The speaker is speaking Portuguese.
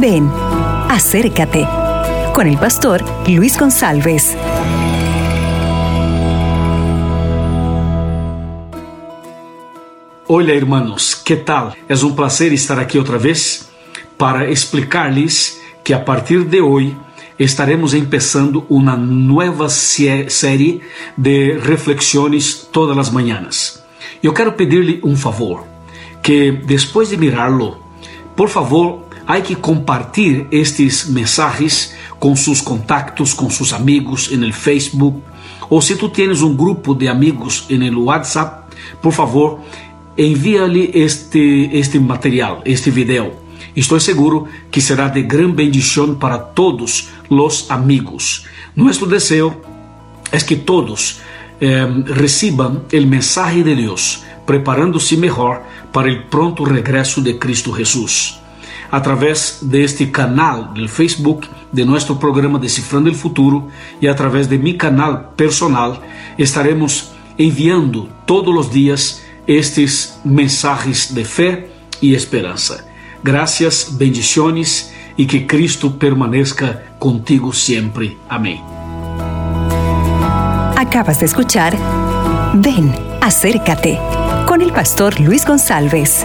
Ven, acércate con el pastor Luis González. Olá, hermanos, que tal? É um prazer estar aqui outra vez para explicar-lhes que a partir de hoje estaremos empezando uma nova série de reflexões todas as manhãs. Eu quero pedir-lhe um favor, que depois de mirá-lo, por favor, há que compartilhar estes mensagens com seus contactos, com seus amigos no Facebook, ou se tu tens um grupo de amigos no WhatsApp, por favor, envia-lhe este, este material, este vídeo. Estou seguro que será de gran bendição para todos os amigos. Nosso desejo é que todos eh, recibam o mensagem de Deus, preparando-se melhor para o pronto regresso de Cristo Jesus. Através deste canal do Facebook de nosso programa Decifrando o Futuro e através de meu canal personal, estaremos enviando todos os dias estes mensagens de fé e esperança. Graças, bendiciones e que Cristo permaneça contigo sempre. Amém. Acabas de escuchar Ven, acércate con el pastor Luis González.